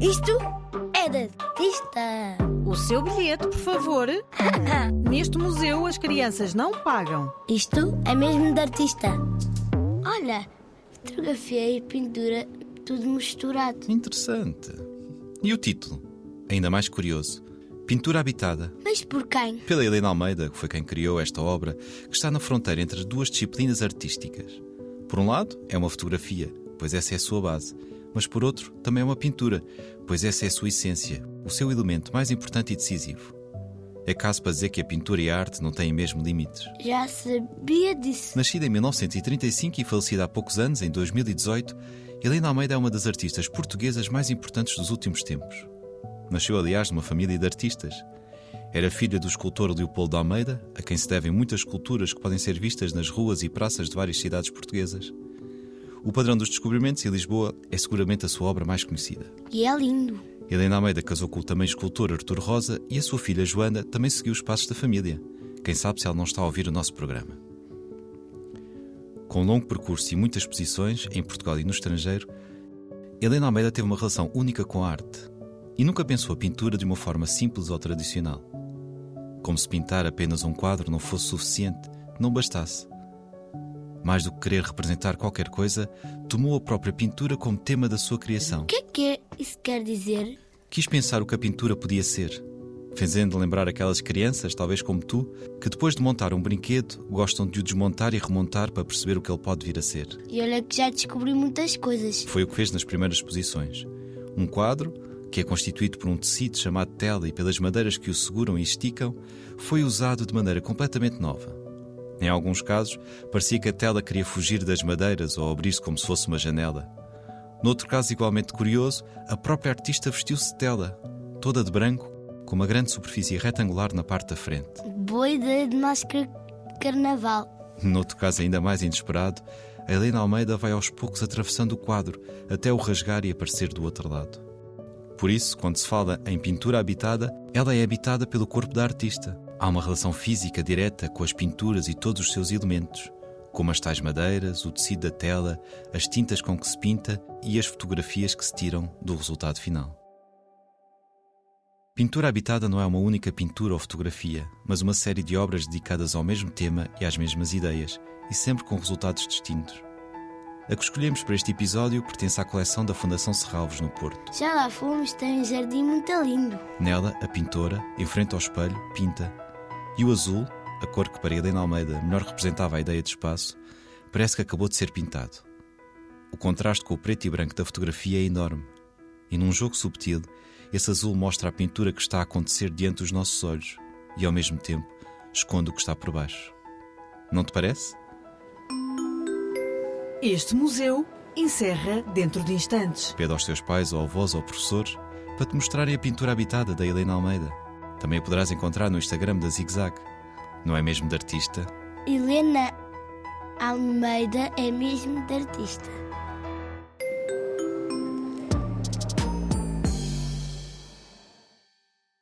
Isto é de artista. O seu bilhete, por favor. Neste museu as crianças não pagam. Isto é mesmo de artista. Olha, fotografia e pintura, tudo misturado. Interessante. E o título? Ainda mais curioso. Pintura habitada. Mas por quem? Pela Helena Almeida, que foi quem criou esta obra, que está na fronteira entre duas disciplinas artísticas. Por um lado, é uma fotografia, pois essa é a sua base. Mas por outro, também é uma pintura, pois essa é a sua essência, o seu elemento mais importante e decisivo. É caso para dizer que a pintura e a arte não têm mesmo limites. Já sabia disso. Nascida em 1935 e falecida há poucos anos, em 2018, Helena Almeida é uma das artistas portuguesas mais importantes dos últimos tempos. Nasceu, aliás, numa família de artistas. Era filha do escultor Leopoldo Almeida, a quem se devem muitas esculturas que podem ser vistas nas ruas e praças de várias cidades portuguesas. O Padrão dos Descobrimentos em Lisboa é seguramente a sua obra mais conhecida. E é lindo. Helena Almeida casou com o também escultor Artur Rosa e a sua filha Joana também seguiu os passos da família. Quem sabe se ela não está a ouvir o nosso programa. Com um longo percurso e muitas exposições, em Portugal e no estrangeiro, Helena Almeida teve uma relação única com a arte e nunca pensou a pintura de uma forma simples ou tradicional. Como se pintar apenas um quadro não fosse suficiente, não bastasse. Mais do que querer representar qualquer coisa, tomou a própria pintura como tema da sua criação. O que é que é? isso quer dizer? Quis pensar o que a pintura podia ser, fazendo lembrar aquelas crianças, talvez como tu, que depois de montar um brinquedo gostam de o desmontar e remontar para perceber o que ele pode vir a ser. E olha que já descobri muitas coisas. Foi o que fez nas primeiras exposições. Um quadro, que é constituído por um tecido chamado tela e pelas madeiras que o seguram e esticam, foi usado de maneira completamente nova. Em alguns casos, parecia que a tela queria fugir das madeiras ou abrir-se como se fosse uma janela. Noutro caso igualmente curioso, a própria artista vestiu-se de tela, toda de branco, com uma grande superfície retangular na parte da frente. Boa ideia de máscara carnaval. Noutro caso ainda mais inesperado, a Helena Almeida vai aos poucos atravessando o quadro até o rasgar e aparecer do outro lado. Por isso, quando se fala em pintura habitada, ela é habitada pelo corpo da artista. Há uma relação física direta com as pinturas e todos os seus elementos, como as tais madeiras, o tecido da tela, as tintas com que se pinta e as fotografias que se tiram do resultado final. Pintura habitada não é uma única pintura ou fotografia, mas uma série de obras dedicadas ao mesmo tema e às mesmas ideias, e sempre com resultados distintos. A que escolhemos para este episódio pertence à coleção da Fundação Serralvos, no Porto. Já lá fomos, tem um jardim muito lindo. Nela, a pintora, em frente ao espelho, pinta. E o azul, a cor que para Helena Almeida melhor representava a ideia de espaço, parece que acabou de ser pintado. O contraste com o preto e branco da fotografia é enorme. E num jogo subtil, esse azul mostra a pintura que está a acontecer diante dos nossos olhos e, ao mesmo tempo, esconde o que está por baixo. Não te parece? Este museu encerra dentro de instantes. Pede aos teus pais ou avós ou professores para te mostrarem a pintura habitada da Helena Almeida. Também a poderás encontrar no Instagram da Zig Zag. Não é mesmo de artista? Helena Almeida é mesmo de artista.